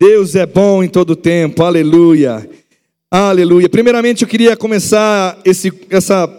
Deus é bom em todo tempo, aleluia. Aleluia. Primeiramente, eu queria começar esse, essa,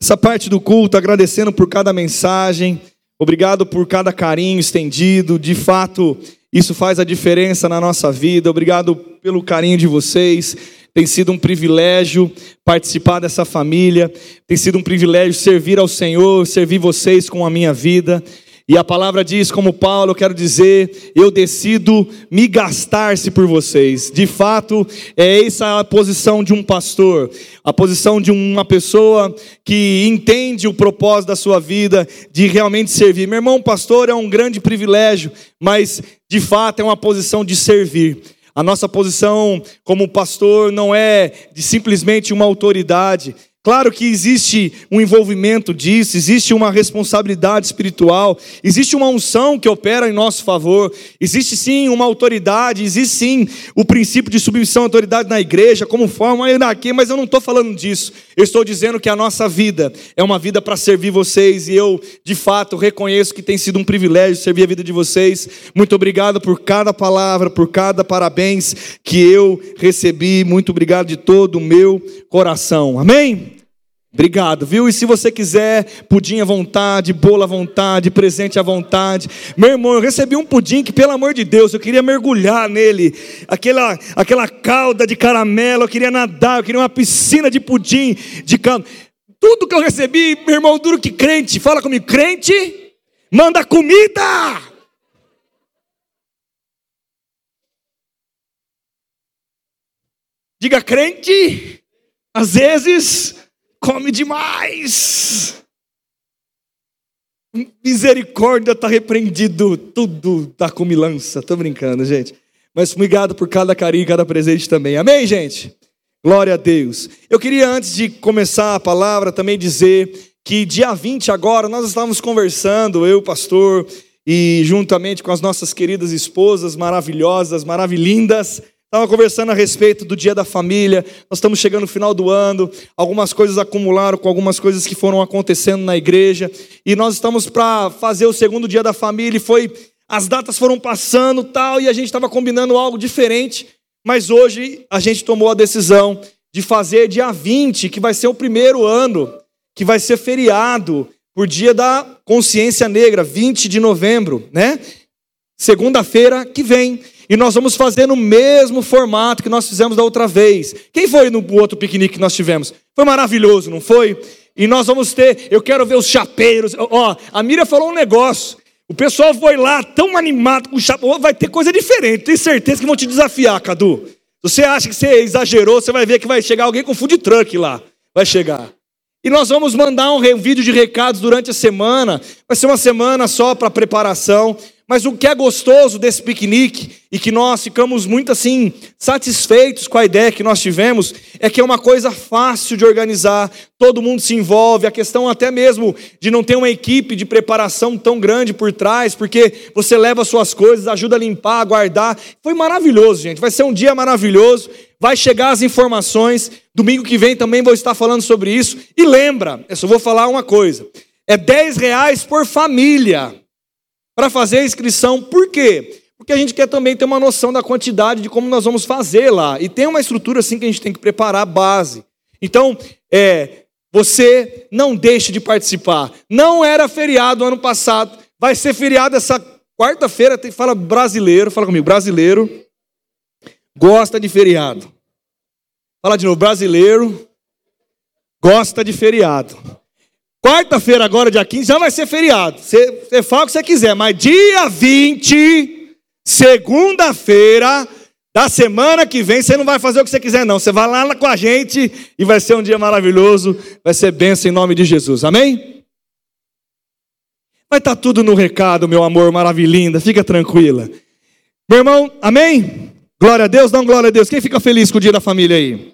essa parte do culto agradecendo por cada mensagem, obrigado por cada carinho estendido. De fato, isso faz a diferença na nossa vida. Obrigado pelo carinho de vocês. Tem sido um privilégio participar dessa família, tem sido um privilégio servir ao Senhor, servir vocês com a minha vida. E a palavra diz, como Paulo, eu quero dizer, eu decido me gastar-se por vocês. De fato, é essa a posição de um pastor, a posição de uma pessoa que entende o propósito da sua vida, de realmente servir. Meu irmão, pastor é um grande privilégio, mas de fato é uma posição de servir. A nossa posição como pastor não é de simplesmente uma autoridade, Claro que existe um envolvimento disso, existe uma responsabilidade espiritual, existe uma unção que opera em nosso favor, existe sim uma autoridade, existe sim o princípio de submissão à autoridade na igreja, como forma aqui, mas eu não estou falando disso. Eu estou dizendo que a nossa vida é uma vida para servir vocês e eu, de fato, reconheço que tem sido um privilégio servir a vida de vocês. Muito obrigado por cada palavra, por cada parabéns que eu recebi. Muito obrigado de todo o meu coração. Amém? Obrigado, viu? E se você quiser pudim à vontade, bolo à vontade, presente à vontade. Meu irmão, eu recebi um pudim que, pelo amor de Deus, eu queria mergulhar nele. Aquela, aquela calda de caramelo, eu queria nadar, eu queria uma piscina de pudim, de cano. Tudo que eu recebi, meu irmão, duro que crente. Fala comigo, crente, manda comida. Diga crente, às vezes come demais. Misericórdia está repreendido, tudo da tá comilança. Estou brincando, gente. Mas obrigado por cada carinho, cada presente também. Amém, gente? Glória a Deus. Eu queria, antes de começar a palavra, também dizer que dia 20 agora, nós estávamos conversando, eu, pastor, e juntamente com as nossas queridas esposas maravilhosas, maravilhindas, Estava conversando a respeito do dia da família. Nós estamos chegando no final do ano. Algumas coisas acumularam com algumas coisas que foram acontecendo na igreja. E nós estamos para fazer o segundo dia da família. E foi. As datas foram passando tal. E a gente estava combinando algo diferente. Mas hoje a gente tomou a decisão de fazer dia 20, que vai ser o primeiro ano, que vai ser feriado por dia da consciência negra, 20 de novembro, né? Segunda-feira que vem. E nós vamos fazer no mesmo formato que nós fizemos da outra vez. Quem foi no outro piquenique que nós tivemos? Foi maravilhoso, não foi? E nós vamos ter, eu quero ver os chapeiros. Ó, a Mira falou um negócio. O pessoal foi lá tão animado com o chapéu. Vai ter coisa diferente. Tenho certeza que vão te desafiar, Cadu. Você acha que você exagerou, você vai ver que vai chegar alguém com food truck lá. Vai chegar. E nós vamos mandar um vídeo de recados durante a semana. Vai ser uma semana só para preparação. Mas o que é gostoso desse piquenique e que nós ficamos muito assim satisfeitos com a ideia que nós tivemos é que é uma coisa fácil de organizar, todo mundo se envolve, a questão até mesmo de não ter uma equipe de preparação tão grande por trás, porque você leva suas coisas, ajuda a limpar, a guardar. Foi maravilhoso, gente. Vai ser um dia maravilhoso. Vai chegar as informações. Domingo que vem também vou estar falando sobre isso. E lembra, eu só vou falar uma coisa: é 10 reais por família para fazer a inscrição. Por quê? Porque a gente quer também ter uma noção da quantidade de como nós vamos fazer lá. E tem uma estrutura assim que a gente tem que preparar a base. Então, é, você não deixe de participar. Não era feriado ano passado, vai ser feriado essa quarta-feira. Fala brasileiro, fala comigo, brasileiro gosta de feriado. Fala de novo, brasileiro gosta de feriado. Quarta-feira, agora, dia 15, já vai ser feriado. Você, você fala o que você quiser, mas dia 20, segunda-feira da semana que vem, você não vai fazer o que você quiser, não. Você vai lá com a gente e vai ser um dia maravilhoso. Vai ser bênção em nome de Jesus. Amém? Vai estar tá tudo no recado, meu amor, maravilhinda. Fica tranquila. Meu irmão, amém? Glória a Deus, dá um glória a Deus. Quem fica feliz com o dia da família aí?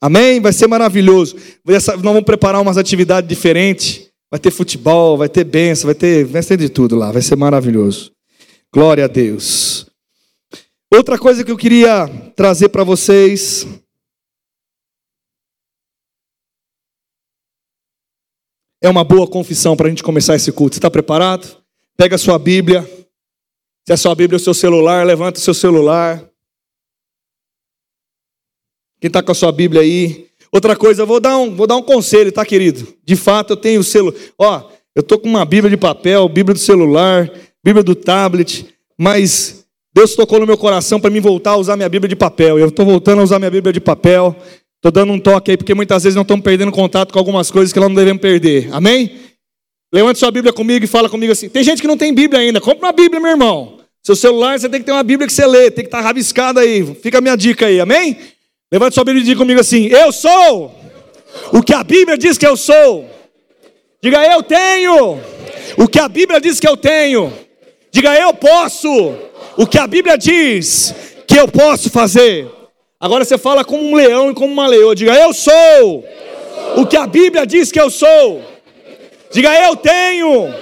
Amém? Vai ser maravilhoso. Nós vamos preparar umas atividades diferentes. Vai ter futebol, vai ter benção, vai ter, vai ter de tudo lá. Vai ser maravilhoso. Glória a Deus. Outra coisa que eu queria trazer para vocês. É uma boa confissão para a gente começar esse culto. Você está preparado? Pega a sua Bíblia. Se é a sua Bíblia o seu celular, levanta o seu celular. Quem está com a sua Bíblia aí? Outra coisa, vou dar um, vou dar um conselho, tá, querido? De fato, eu tenho o selo. Ó, eu tô com uma Bíblia de papel, Bíblia do celular, Bíblia do tablet, mas Deus tocou no meu coração para mim voltar a usar minha Bíblia de papel. Eu estou voltando a usar minha Bíblia de papel. Estou dando um toque aí, porque muitas vezes não estamos perdendo contato com algumas coisas que nós não devemos perder. Amém? Levante sua Bíblia comigo e fala comigo assim. Tem gente que não tem Bíblia ainda. Compre uma Bíblia, meu irmão. Seu celular, você tem que ter uma Bíblia que você lê. Tem que estar rabiscada aí. Fica a minha dica aí. Amém? Levante sua Bíblia e diga comigo assim: Eu sou o que a Bíblia diz que eu sou. Diga, eu tenho o que a Bíblia diz que eu tenho. Diga, eu posso o que a Bíblia diz que eu posso fazer. Agora você fala como um leão e como uma leoa. Diga, eu sou o que a Bíblia diz que eu sou. Diga, eu tenho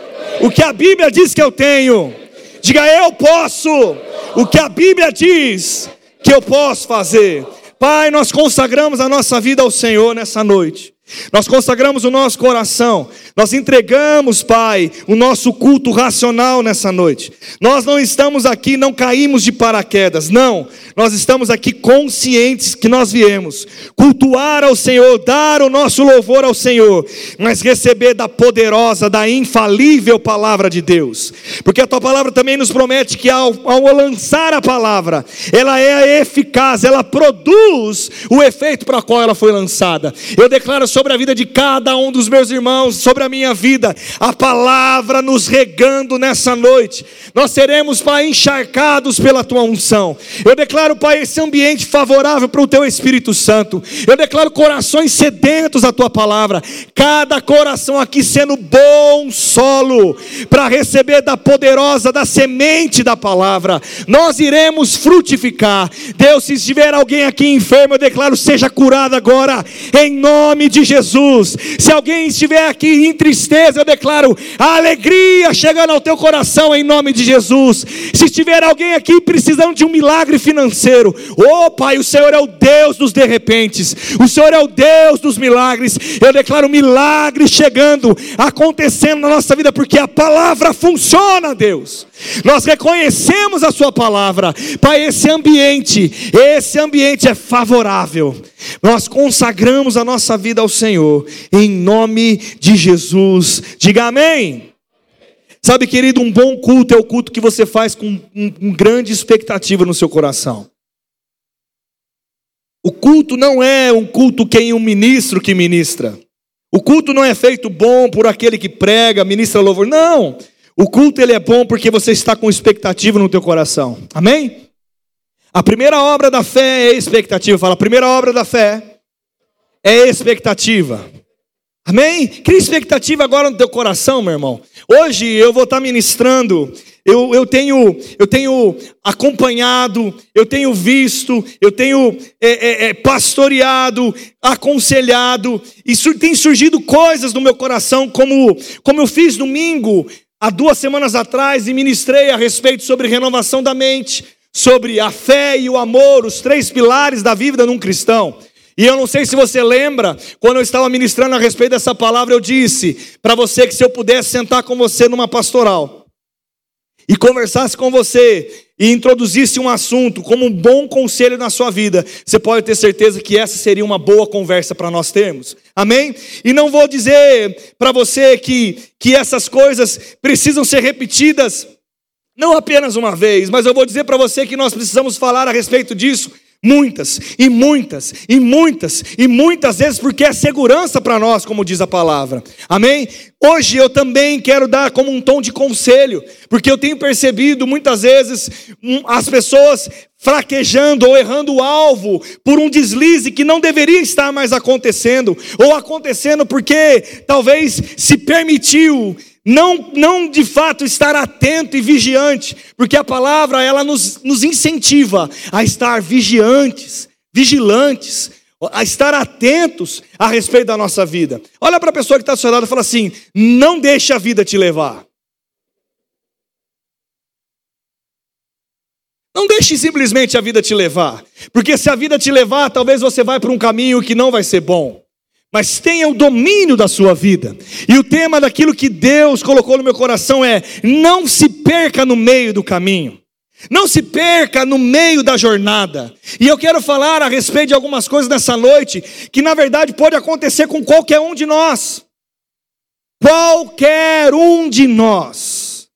o que a Bíblia diz que eu tenho. Diga, eu posso o que a Bíblia diz que eu posso fazer. Pai, nós consagramos a nossa vida ao Senhor nessa noite. Nós consagramos o nosso coração, nós entregamos, Pai, o nosso culto racional nessa noite. Nós não estamos aqui, não caímos de paraquedas, não. Nós estamos aqui conscientes que nós viemos cultuar ao Senhor, dar o nosso louvor ao Senhor, mas receber da poderosa, da infalível palavra de Deus. Porque a tua palavra também nos promete que ao, ao lançar a palavra, ela é eficaz, ela produz o efeito para qual ela foi lançada. Eu declaro sobre a vida de cada um dos meus irmãos, sobre a minha vida, a palavra nos regando nessa noite. Nós seremos, Pai, encharcados pela tua unção. Eu declaro, Pai, esse ambiente favorável para o teu Espírito Santo. Eu declaro corações sedentos à tua palavra. Cada coração aqui sendo bom solo para receber da poderosa, da semente da palavra. Nós iremos frutificar. Deus, se estiver alguém aqui enfermo, eu declaro seja curado agora em nome de Jesus. Se alguém estiver aqui em tristeza, eu declaro a alegria chegando ao teu coração em nome de Jesus. Se estiver alguém aqui precisando de um milagre financeiro, oh Pai, o Senhor é o Deus dos de repentes, o Senhor é o Deus dos milagres. Eu declaro milagre chegando, acontecendo na nossa vida, porque a palavra funciona, Deus. Nós reconhecemos a Sua palavra, Pai. Esse ambiente, esse ambiente é favorável. Nós consagramos a nossa vida ao Senhor, em nome de Jesus. Diga amém. Sabe, querido, um bom culto é o culto que você faz com um, grande expectativa no seu coração. O culto não é um culto que um ministro que ministra. O culto não é feito bom por aquele que prega, ministra louvor. Não. O culto ele é bom porque você está com expectativa no teu coração. Amém? A primeira obra da fé é expectativa. Fala, a primeira obra da fé é expectativa. Amém? Cria expectativa agora no teu coração, meu irmão. Hoje eu vou estar ministrando. Eu, eu, tenho, eu tenho acompanhado, eu tenho visto, eu tenho é, é, é, pastoreado, aconselhado, e sur tem surgido coisas no meu coração, como, como eu fiz domingo, há duas semanas atrás, e ministrei a respeito sobre renovação da mente sobre a fé e o amor, os três pilares da vida de um cristão. E eu não sei se você lembra, quando eu estava ministrando a respeito dessa palavra, eu disse para você que se eu pudesse sentar com você numa pastoral e conversasse com você e introduzisse um assunto como um bom conselho na sua vida, você pode ter certeza que essa seria uma boa conversa para nós termos. Amém? E não vou dizer para você que, que essas coisas precisam ser repetidas não apenas uma vez, mas eu vou dizer para você que nós precisamos falar a respeito disso muitas e muitas e muitas e muitas vezes porque é segurança para nós, como diz a palavra. Amém? Hoje eu também quero dar como um tom de conselho, porque eu tenho percebido muitas vezes as pessoas fraquejando ou errando o alvo por um deslize que não deveria estar mais acontecendo, ou acontecendo porque talvez se permitiu não, não de fato estar atento e vigiante, porque a palavra ela nos, nos incentiva a estar vigiantes, vigilantes, a estar atentos a respeito da nossa vida. Olha para a pessoa que está lado e fala assim: não deixe a vida te levar. Não deixe simplesmente a vida te levar, porque se a vida te levar, talvez você vá para um caminho que não vai ser bom mas tenha o domínio da sua vida. E o tema daquilo que Deus colocou no meu coração é: não se perca no meio do caminho. Não se perca no meio da jornada. E eu quero falar a respeito de algumas coisas nessa noite que na verdade pode acontecer com qualquer um de nós. Qualquer um de nós.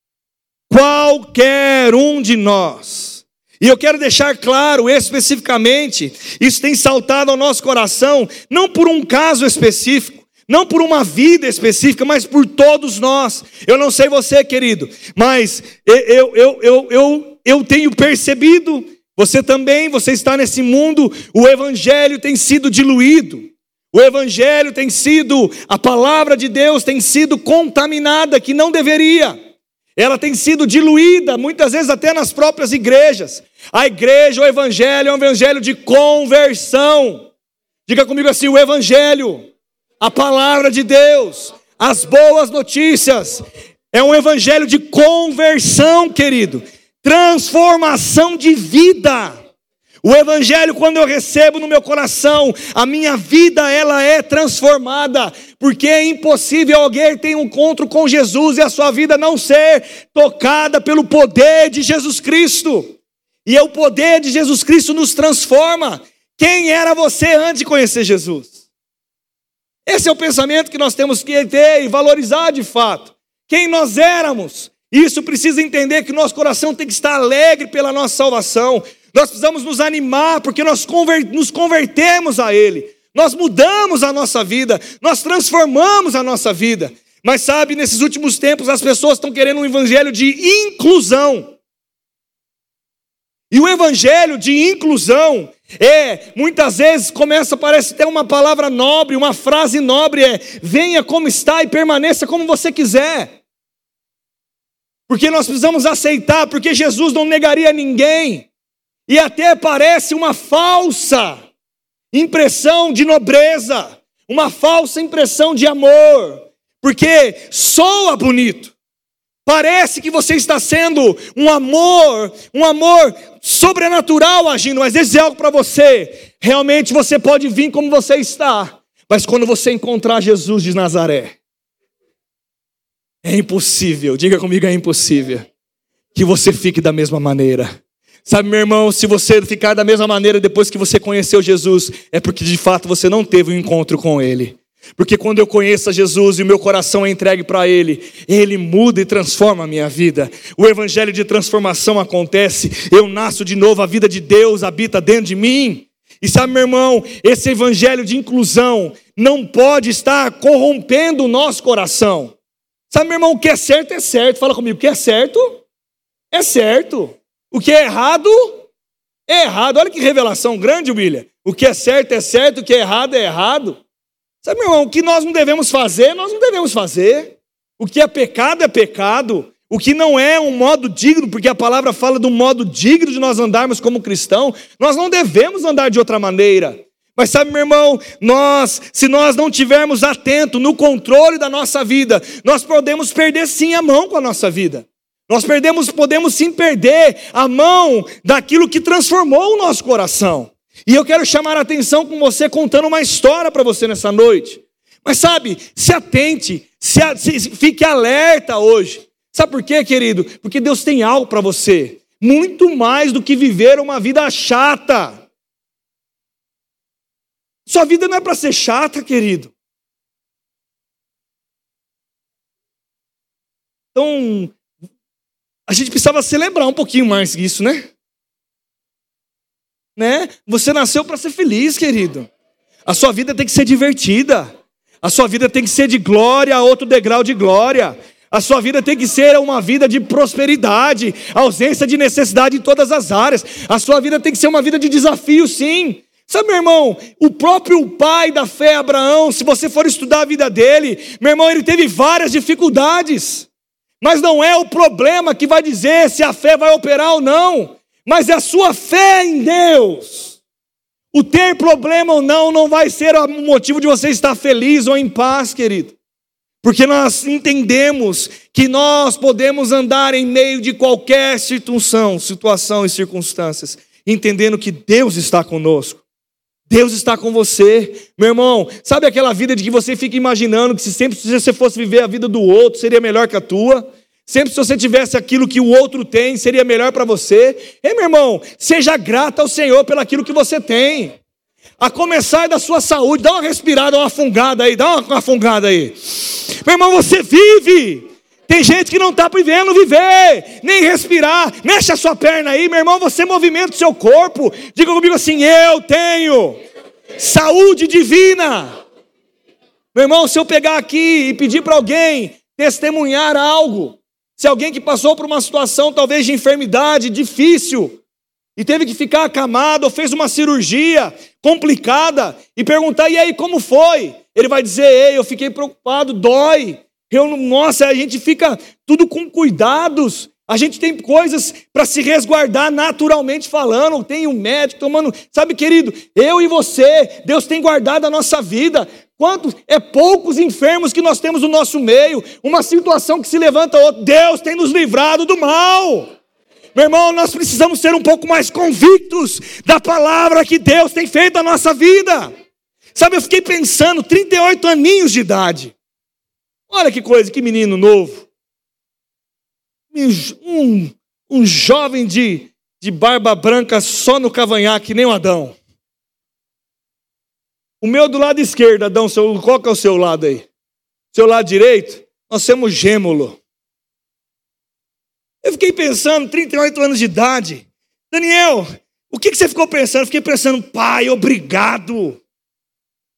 Qualquer um de nós. E eu quero deixar claro especificamente, isso tem saltado ao nosso coração, não por um caso específico, não por uma vida específica, mas por todos nós. Eu não sei você, querido, mas eu, eu, eu, eu, eu tenho percebido, você também, você está nesse mundo, o evangelho tem sido diluído. O evangelho tem sido, a palavra de Deus tem sido contaminada que não deveria. Ela tem sido diluída, muitas vezes até nas próprias igrejas. A igreja, o evangelho é um evangelho de conversão. Diga comigo assim: o evangelho a palavra de Deus, as boas notícias. É um evangelho de conversão, querido, transformação de vida. O evangelho quando eu recebo no meu coração, a minha vida ela é transformada, porque é impossível alguém ter um encontro com Jesus e a sua vida não ser tocada pelo poder de Jesus Cristo. E é o poder de Jesus Cristo nos transforma. Quem era você antes de conhecer Jesus? Esse é o pensamento que nós temos que ter e valorizar de fato. Quem nós éramos. Isso precisa entender que nosso coração tem que estar alegre pela nossa salvação. Nós precisamos nos animar porque nós nos convertemos a Ele. Nós mudamos a nossa vida, nós transformamos a nossa vida. Mas sabe, nesses últimos tempos as pessoas estão querendo um evangelho de inclusão. E o evangelho de inclusão é, muitas vezes começa, parece ter uma palavra nobre, uma frase nobre é: venha como está e permaneça como você quiser. Porque nós precisamos aceitar, porque Jesus não negaria ninguém. E até parece uma falsa impressão de nobreza, uma falsa impressão de amor, porque soa bonito. Parece que você está sendo um amor, um amor sobrenatural agindo, mas esse é algo para você. Realmente você pode vir como você está, mas quando você encontrar Jesus de Nazaré, é impossível, diga comigo, é impossível que você fique da mesma maneira. Sabe, meu irmão, se você ficar da mesma maneira depois que você conheceu Jesus, é porque de fato você não teve um encontro com Ele. Porque quando eu conheço a Jesus e o meu coração é entregue para Ele, Ele muda e transforma a minha vida. O evangelho de transformação acontece, eu nasço de novo, a vida de Deus habita dentro de mim. E sabe, meu irmão, esse evangelho de inclusão não pode estar corrompendo o nosso coração. Sabe, meu irmão, o que é certo é certo. Fala comigo, o que é certo é certo. O que é errado é errado. Olha que revelação grande, William. O que é certo é certo, o que é errado é errado. Sabe, meu irmão, o que nós não devemos fazer, nós não devemos fazer. O que é pecado é pecado. O que não é um modo digno, porque a palavra fala do modo digno de nós andarmos como cristão, nós não devemos andar de outra maneira. Mas sabe, meu irmão, nós, se nós não tivermos atento no controle da nossa vida, nós podemos perder sim a mão com a nossa vida. Nós perdemos, podemos sim perder a mão daquilo que transformou o nosso coração. E eu quero chamar a atenção com você contando uma história para você nessa noite. Mas sabe, se atente, se, se, fique alerta hoje. Sabe por quê, querido? Porque Deus tem algo para você, muito mais do que viver uma vida chata. Sua vida não é para ser chata, querido. Então, a gente precisava celebrar um pouquinho mais isso, né? Né? Você nasceu para ser feliz, querido. A sua vida tem que ser divertida. A sua vida tem que ser de glória a outro degrau de glória. A sua vida tem que ser uma vida de prosperidade, ausência de necessidade em todas as áreas. A sua vida tem que ser uma vida de desafio, sim. Sabe, meu irmão, o próprio pai da fé, Abraão, se você for estudar a vida dele, meu irmão, ele teve várias dificuldades. Mas não é o problema que vai dizer se a fé vai operar ou não mas a sua fé em Deus. O ter problema ou não não vai ser o motivo de você estar feliz ou em paz, querido. Porque nós entendemos que nós podemos andar em meio de qualquer situação, situação e circunstâncias, entendendo que Deus está conosco. Deus está com você. Meu irmão, sabe aquela vida de que você fica imaginando que se sempre se você fosse viver a vida do outro, seria melhor que a tua? Sempre se você tivesse aquilo que o outro tem, seria melhor para você. Ei, meu irmão, seja grato ao Senhor pelo aquilo que você tem. A começar da sua saúde, dá uma respirada, uma fungada aí, dá uma fungada aí. Meu irmão, você vive. Tem gente que não está vivendo viver, nem respirar. Mexe a sua perna aí, meu irmão, você movimenta o seu corpo. Diga comigo assim: eu tenho saúde divina. Meu irmão, se eu pegar aqui e pedir para alguém testemunhar algo, se alguém que passou por uma situação talvez de enfermidade difícil e teve que ficar acamado ou fez uma cirurgia complicada e perguntar, e aí, como foi? Ele vai dizer, ei, eu fiquei preocupado, dói. Eu, nossa, a gente fica tudo com cuidados. A gente tem coisas para se resguardar naturalmente falando. Tem um médico tomando. Sabe, querido, eu e você, Deus tem guardado a nossa vida. Quantos é poucos enfermos que nós temos no nosso meio, uma situação que se levanta outra. Deus tem nos livrado do mal. Meu irmão, nós precisamos ser um pouco mais convictos da palavra que Deus tem feito na nossa vida. Sabe, eu fiquei pensando, 38 aninhos de idade. Olha que coisa, que menino novo. Um, um jovem de, de barba branca só no cavanhaque, nem o Adão. O meu do lado esquerdo, Adão, qual que é o seu lado aí? Seu lado direito? Nós temos gêmulo. Eu fiquei pensando, 38 anos de idade. Daniel, o que, que você ficou pensando? Eu fiquei pensando, pai, obrigado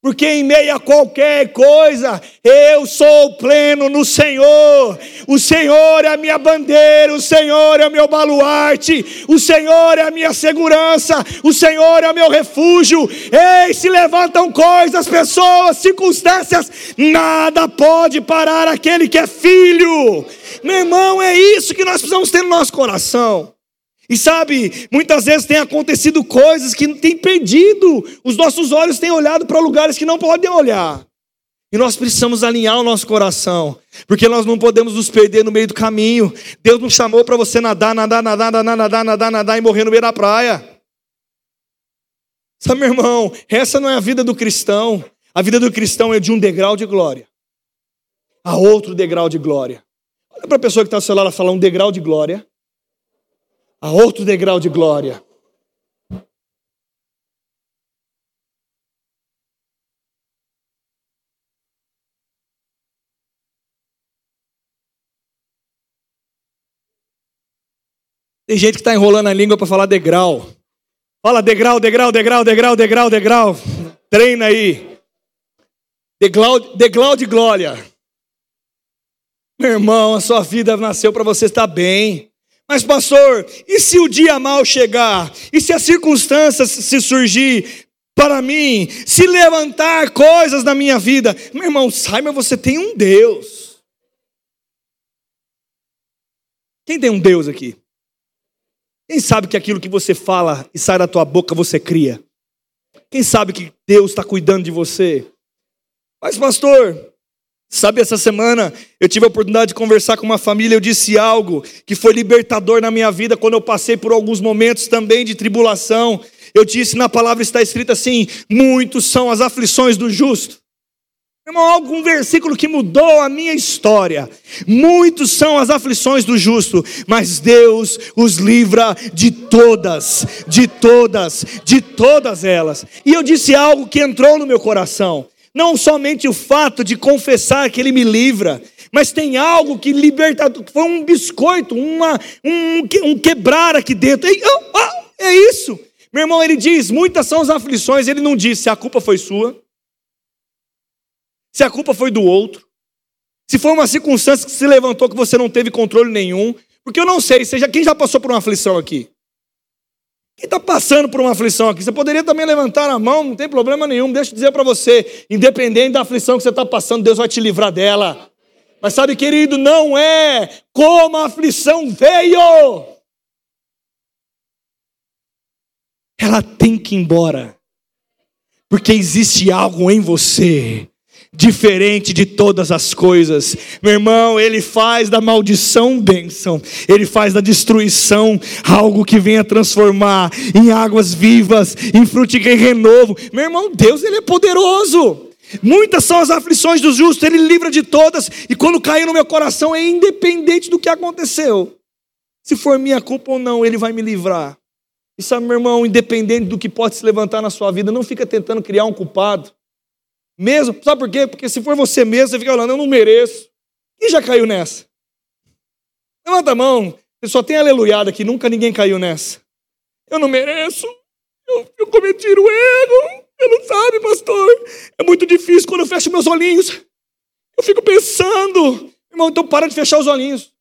porque em meio a qualquer coisa, eu sou pleno no Senhor. O Senhor é a minha bandeira, o Senhor é o meu baluarte, o Senhor é a minha segurança, o Senhor é o meu refúgio. Ei, se levantam coisas, pessoas, circunstâncias, nada pode parar aquele que é filho. Meu irmão, é isso que nós precisamos ter no nosso coração. E sabe, muitas vezes tem acontecido coisas que tem perdido, os nossos olhos têm olhado para lugares que não podem olhar. E nós precisamos alinhar o nosso coração, porque nós não podemos nos perder no meio do caminho. Deus não chamou para você nadar, nadar, nadar, nadar, nadar, nadar, nadar e morrer no meio da praia. Sabe, meu irmão, essa não é a vida do cristão. A vida do cristão é de um degrau de glória a outro degrau de glória. Olha para a pessoa que está seu lado e fala um degrau de glória a outro degrau de glória. Tem gente que está enrolando a língua para falar degrau. Fala degrau, degrau, degrau, degrau, degrau, degrau. Treina aí. Degrau, degrau de glória. Meu irmão, a sua vida nasceu para você estar bem. Mas, pastor, e se o dia mal chegar? E se as circunstâncias se surgir para mim? Se levantar coisas na minha vida? Meu irmão, saiba, você tem um Deus. Quem tem um Deus aqui? Quem sabe que aquilo que você fala e sai da tua boca você cria? Quem sabe que Deus está cuidando de você? Mas, pastor, Sabe, essa semana eu tive a oportunidade de conversar com uma família, eu disse algo que foi libertador na minha vida quando eu passei por alguns momentos também de tribulação. Eu disse, na palavra está escrito assim: muitos são as aflições do justo. Irmão, algum versículo que mudou a minha história. Muitos são as aflições do justo, mas Deus os livra de todas, de todas, de todas elas. E eu disse algo que entrou no meu coração. Não somente o fato de confessar que Ele me livra, mas tem algo que liberta, foi um biscoito, uma, um, um quebrar aqui dentro. Oh, oh, é isso. Meu irmão, ele diz: muitas são as aflições. Ele não diz se a culpa foi sua, se a culpa foi do outro, se foi uma circunstância que se levantou que você não teve controle nenhum. Porque eu não sei, seja quem já passou por uma aflição aqui. Quem está passando por uma aflição aqui? Você poderia também levantar a mão, não tem problema nenhum. Deixa eu dizer para você: independente da aflição que você está passando, Deus vai te livrar dela. Mas sabe, querido, não é como a aflição veio. Ela tem que ir embora. Porque existe algo em você diferente de todas as coisas. Meu irmão, ele faz da maldição bênção, ele faz da destruição algo que venha transformar em águas vivas, em frutiga e renovo. Meu irmão, Deus ele é poderoso. Muitas são as aflições dos justos, ele livra de todas, e quando caiu no meu coração é independente do que aconteceu. Se for minha culpa ou não, ele vai me livrar. E sabe, meu irmão, independente do que pode se levantar na sua vida, não fica tentando criar um culpado. Mesmo, sabe por quê? Porque se for você mesmo, você fica falando, eu não mereço. Quem já caiu nessa? Levanta a mão. Você só tem aleluiada aqui, nunca ninguém caiu nessa. Eu não mereço. Eu, eu cometi o erro. Eu não sabe, pastor. É muito difícil quando eu fecho meus olhinhos. Eu fico pensando. Irmão, então para de fechar os olhinhos.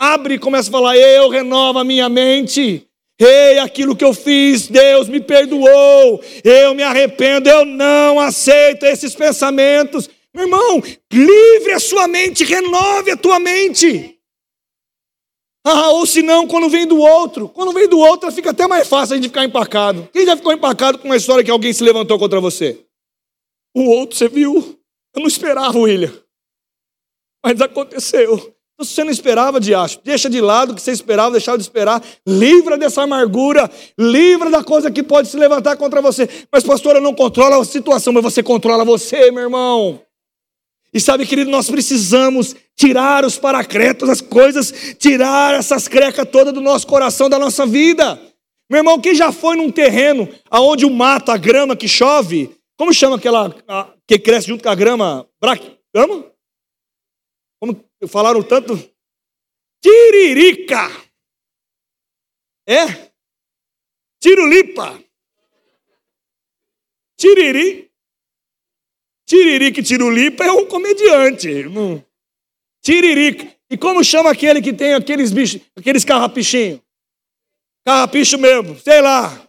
Abre e começa a falar: Eu renovo a minha mente. Ei, aquilo que eu fiz, Deus me perdoou. Eu me arrependo. Eu não aceito esses pensamentos. Meu irmão, livre a sua mente, renove a tua mente. Ah, ou se não, quando vem do outro. Quando vem do outro, fica até mais fácil a gente ficar empacado. Quem já ficou empacado com uma história que alguém se levantou contra você? O outro, você viu? Eu não esperava, William. Mas aconteceu. Então, se você não esperava, diacho, deixa de lado o que você esperava, deixava de esperar. Livra dessa amargura. Livra da coisa que pode se levantar contra você. Mas, pastor, eu não controlo a situação, mas você controla você, meu irmão. E sabe, querido, nós precisamos tirar os paracretos, as coisas, tirar essas crecas todas do nosso coração, da nossa vida. Meu irmão, quem já foi num terreno aonde o mato, a grama que chove, como chama aquela a, que cresce junto com a grama? Bracama? Como falaram tanto? Tiririca. É? Tirulipa. Tiriri. Tiririca e Tirulipa é um comediante. Tiririca. E como chama aquele que tem aqueles bichos, aqueles carrapichinhos? Carrapicho mesmo, sei lá.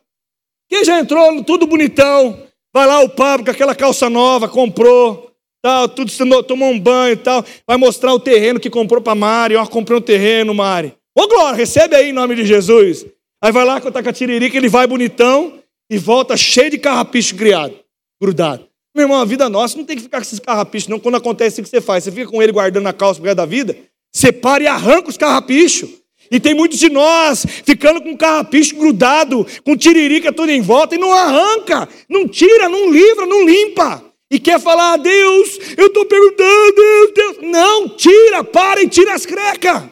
Quem já entrou tudo bonitão, vai lá o Pablo com aquela calça nova, comprou, tal, tudo tomou um banho e tal, vai mostrar o terreno que comprou para Mari, ó, comprei um terreno, Mari. Ô Glória, recebe aí em nome de Jesus. Aí vai lá com a tiririca, ele vai bonitão e volta cheio de carrapicho criado, grudado. Meu irmão, a vida nossa não tem que ficar com esses carrapichos, não. Quando acontece o que você faz, você fica com ele guardando a calça por causa da vida, separa e arranca os carrapichos. E tem muitos de nós ficando com carrapicho grudado, com tiririca tudo em volta, e não arranca, não tira, não livra, não limpa. E quer falar, ah, Deus, eu estou perguntando, Deus, Deus. Não, tira, para e tira as crecas.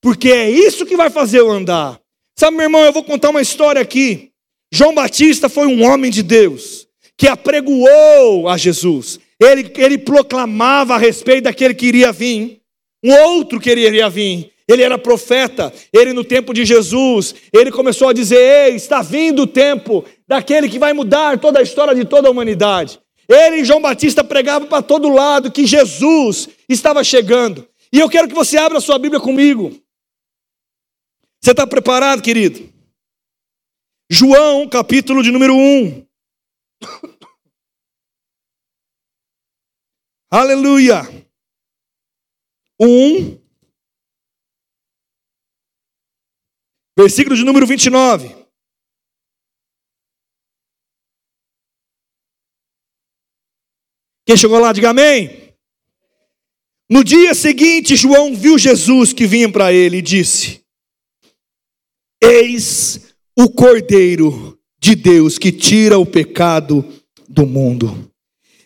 Porque é isso que vai fazer eu andar. Sabe, meu irmão, eu vou contar uma história aqui. João Batista foi um homem de Deus que apregoou a Jesus. Ele, ele proclamava a respeito daquele que iria vir. Um outro que iria vir. Ele era profeta. Ele, no tempo de Jesus, ele começou a dizer: Ei, está vindo o tempo daquele que vai mudar toda a história de toda a humanidade. Ele, João Batista, pregava para todo lado que Jesus estava chegando. E eu quero que você abra sua Bíblia comigo. Você está preparado, querido? João, capítulo de número 1. Aleluia. Um. Versículo de número 29. Quem chegou lá, diga amém. No dia seguinte, João viu Jesus que vinha para ele e disse: Eis o Cordeiro de Deus que tira o pecado do mundo.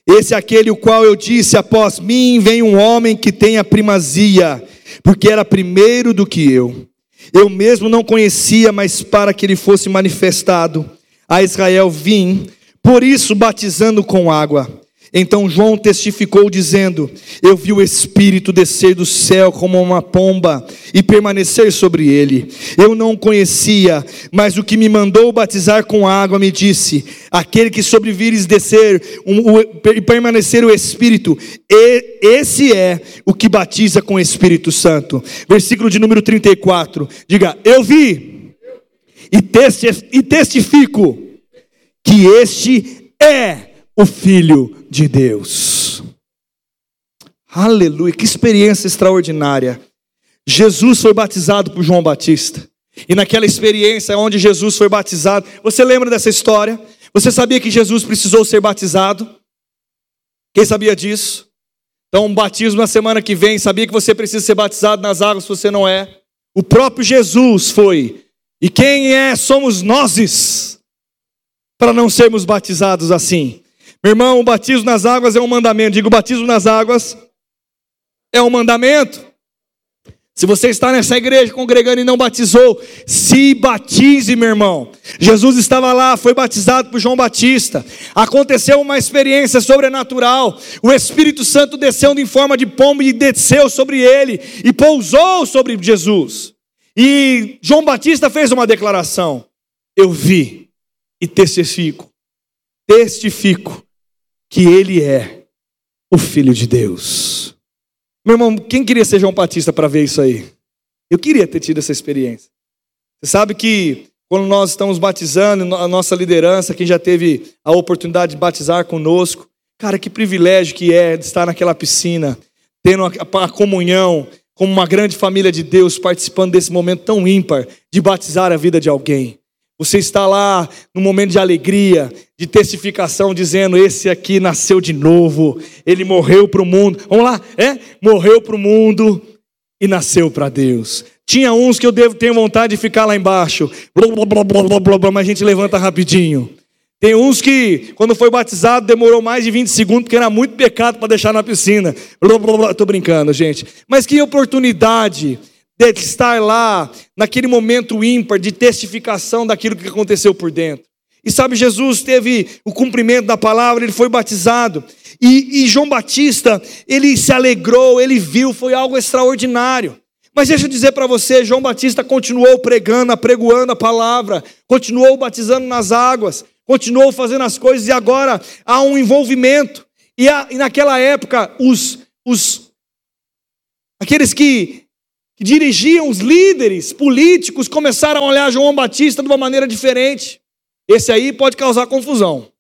Esse é aquele o qual eu disse: após mim vem um homem que tem a primazia, porque era primeiro do que eu. Eu mesmo não conhecia, mas para que ele fosse manifestado a Israel vim, por isso batizando com água. Então João testificou, dizendo: Eu vi o Espírito descer do céu como uma pomba e permanecer sobre ele. Eu não o conhecia, mas o que me mandou batizar com água me disse: Aquele que sobrevires descer e permanecer o Espírito, esse é o que batiza com o Espírito Santo. Versículo de número 34. Diga: Eu vi e testifico que este é o Filho de Deus. Aleluia, que experiência extraordinária. Jesus foi batizado por João Batista. E naquela experiência onde Jesus foi batizado, você lembra dessa história? Você sabia que Jesus precisou ser batizado? Quem sabia disso? Então, um batismo na semana que vem, sabia que você precisa ser batizado nas águas se você não é? O próprio Jesus foi. E quem é somos nós para não sermos batizados assim? Meu irmão, o batismo nas águas é um mandamento. Digo, o batismo nas águas é um mandamento. Se você está nessa igreja congregando e não batizou, se batize, meu irmão. Jesus estava lá, foi batizado por João Batista. Aconteceu uma experiência sobrenatural. O Espírito Santo desceu em forma de pombo e desceu sobre ele e pousou sobre Jesus. E João Batista fez uma declaração: Eu vi e testifico, testifico que ele é o Filho de Deus. Meu irmão, quem queria ser João Batista para ver isso aí? Eu queria ter tido essa experiência. Você sabe que quando nós estamos batizando, a nossa liderança, quem já teve a oportunidade de batizar conosco, cara, que privilégio que é estar naquela piscina, tendo a comunhão, como uma grande família de Deus, participando desse momento tão ímpar de batizar a vida de alguém. Você está lá num momento de alegria, de testificação, dizendo: Esse aqui nasceu de novo, ele morreu para o mundo. Vamos lá, é? Morreu para o mundo e nasceu para Deus. Tinha uns que eu devo ter vontade de ficar lá embaixo, blá, blá, blá, blá, blá, mas a gente levanta rapidinho. Tem uns que, quando foi batizado, demorou mais de 20 segundos, porque era muito pecado para deixar na piscina. Estou brincando, gente. Mas que oportunidade de estar lá, naquele momento ímpar de testificação daquilo que aconteceu por dentro. E sabe, Jesus teve o cumprimento da palavra, ele foi batizado. E, e João Batista, ele se alegrou, ele viu, foi algo extraordinário. Mas deixa eu dizer para você, João Batista continuou pregando, apregoando a palavra, continuou batizando nas águas, continuou fazendo as coisas e agora há um envolvimento. E, a, e naquela época, os, os aqueles que que dirigiam os líderes políticos começaram a olhar João Batista de uma maneira diferente. Esse aí pode causar confusão.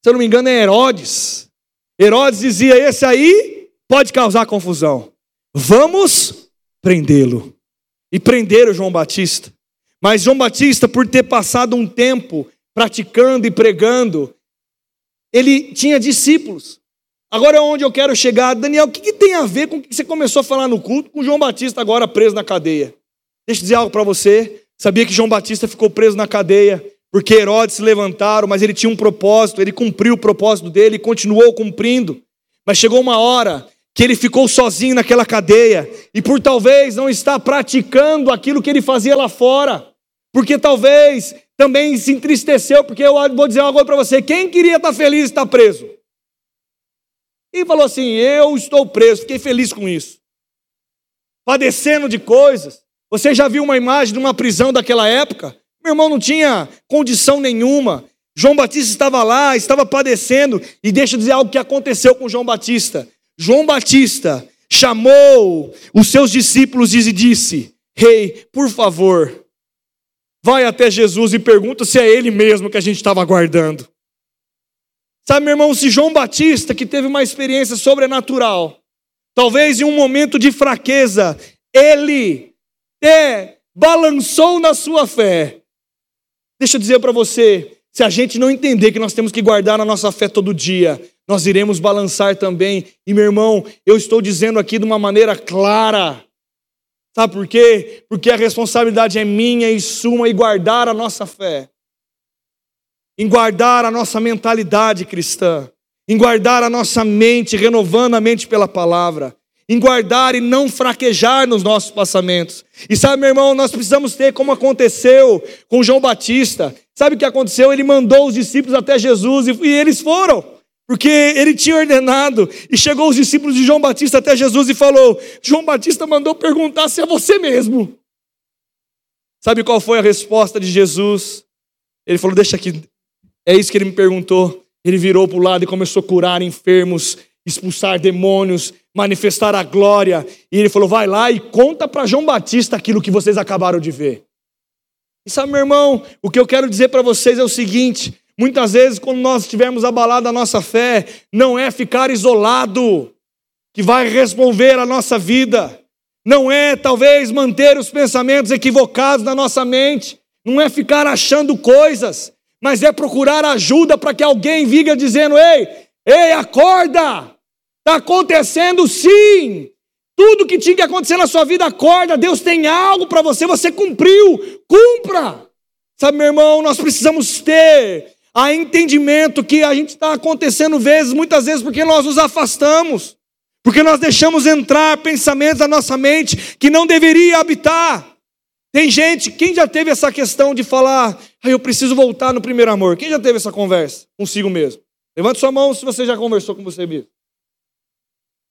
Se eu não me engano, é Herodes. Herodes dizia: Esse aí pode causar confusão. Vamos prendê-lo. E prenderam João Batista. Mas João Batista, por ter passado um tempo praticando e pregando, ele tinha discípulos. Agora é onde eu quero chegar. Daniel, o que, que, tem a ver com o que você começou a falar no culto com João Batista agora preso na cadeia? Deixa eu dizer algo para você. Sabia que João Batista ficou preso na cadeia porque Herodes se levantaram, mas ele tinha um propósito, ele cumpriu o propósito dele e continuou cumprindo. Mas chegou uma hora que ele ficou sozinho naquela cadeia e por talvez não estar praticando aquilo que ele fazia lá fora, porque talvez também se entristeceu, porque eu vou dizer algo para você, quem queria estar feliz está preso? E falou assim: Eu estou preso, fiquei feliz com isso. Padecendo de coisas. Você já viu uma imagem de uma prisão daquela época? Meu irmão não tinha condição nenhuma. João Batista estava lá, estava padecendo. E deixa eu dizer algo que aconteceu com João Batista. João Batista chamou os seus discípulos e disse: Rei, hey, por favor, vai até Jesus e pergunta se é ele mesmo que a gente estava aguardando. Sabe, meu irmão, se João Batista, que teve uma experiência sobrenatural, talvez em um momento de fraqueza, ele é, balançou na sua fé. Deixa eu dizer para você, se a gente não entender que nós temos que guardar a nossa fé todo dia, nós iremos balançar também. E meu irmão, eu estou dizendo aqui de uma maneira clara. Sabe por quê? Porque a responsabilidade é minha e sua e guardar a nossa fé em guardar a nossa mentalidade cristã, em guardar a nossa mente, renovando a mente pela palavra, em guardar e não fraquejar nos nossos passamentos. E sabe, meu irmão, nós precisamos ter como aconteceu com João Batista. Sabe o que aconteceu? Ele mandou os discípulos até Jesus e, eles foram. Porque ele tinha ordenado, e chegou os discípulos de João Batista até Jesus e falou: João Batista mandou perguntar se é você mesmo. Sabe qual foi a resposta de Jesus? Ele falou: Deixa aqui, é isso que ele me perguntou. Ele virou para o lado e começou a curar enfermos, expulsar demônios, manifestar a glória. E ele falou: vai lá e conta para João Batista aquilo que vocês acabaram de ver. E sabe, meu irmão, o que eu quero dizer para vocês é o seguinte: muitas vezes, quando nós estivermos abalado a nossa fé, não é ficar isolado que vai responder a nossa vida. Não é, talvez, manter os pensamentos equivocados na nossa mente. Não é ficar achando coisas mas é procurar ajuda para que alguém viga dizendo: ei, ei, acorda! Está acontecendo sim! Tudo que tinha que acontecer na sua vida, acorda! Deus tem algo para você, você cumpriu, cumpra! Sabe, meu irmão, nós precisamos ter Há entendimento que a gente está acontecendo vezes, muitas vezes, porque nós nos afastamos. Porque nós deixamos entrar pensamentos na nossa mente que não deveria habitar. Tem gente, quem já teve essa questão de falar, ah, eu preciso voltar no primeiro amor? Quem já teve essa conversa consigo mesmo? Levante sua mão se você já conversou com você mesmo.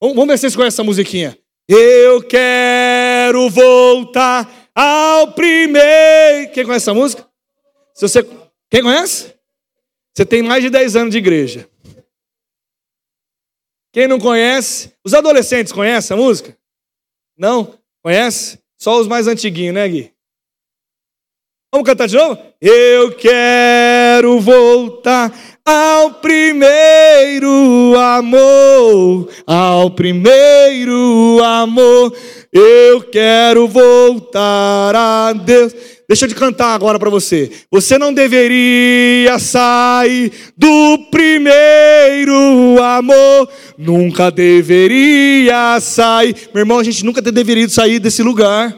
Vamos ver se vocês conhecem essa musiquinha. Eu quero voltar ao primeiro. Quem conhece essa música? Se você... Quem conhece? Você tem mais de 10 anos de igreja. Quem não conhece? Os adolescentes conhecem a música? Não? Conhece? Só os mais antiguinhos, né, Gui? Vamos cantar de novo? Eu quero voltar ao primeiro amor, ao primeiro amor. Eu quero voltar a Deus. Deixa eu te cantar agora para você. Você não deveria sair do primeiro amor. Nunca deveria sair. Meu irmão, a gente nunca deveria sair desse lugar.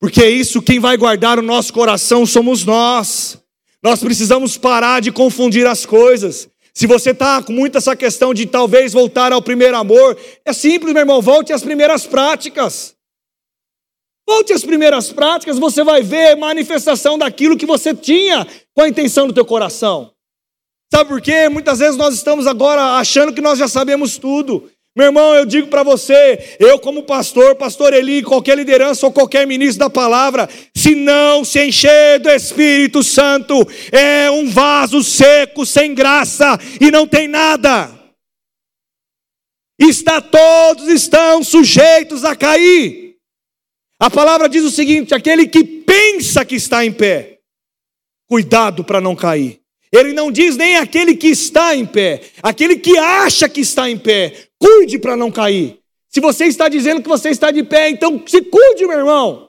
Porque é isso, quem vai guardar o nosso coração somos nós. Nós precisamos parar de confundir as coisas. Se você está com muito essa questão de talvez voltar ao primeiro amor, é simples, meu irmão, volte às primeiras práticas. Volte às primeiras práticas, você vai ver manifestação daquilo que você tinha com a intenção do teu coração. Sabe por quê? Muitas vezes nós estamos agora achando que nós já sabemos tudo. Meu irmão, eu digo para você, eu como pastor, pastor Eli, qualquer liderança ou qualquer ministro da palavra, se não se encher do Espírito Santo, é um vaso seco, sem graça e não tem nada. Está todos estão sujeitos a cair. A palavra diz o seguinte: aquele que pensa que está em pé, cuidado para não cair. Ele não diz nem aquele que está em pé, aquele que acha que está em pé, Cuide para não cair. Se você está dizendo que você está de pé, então se cuide, meu irmão.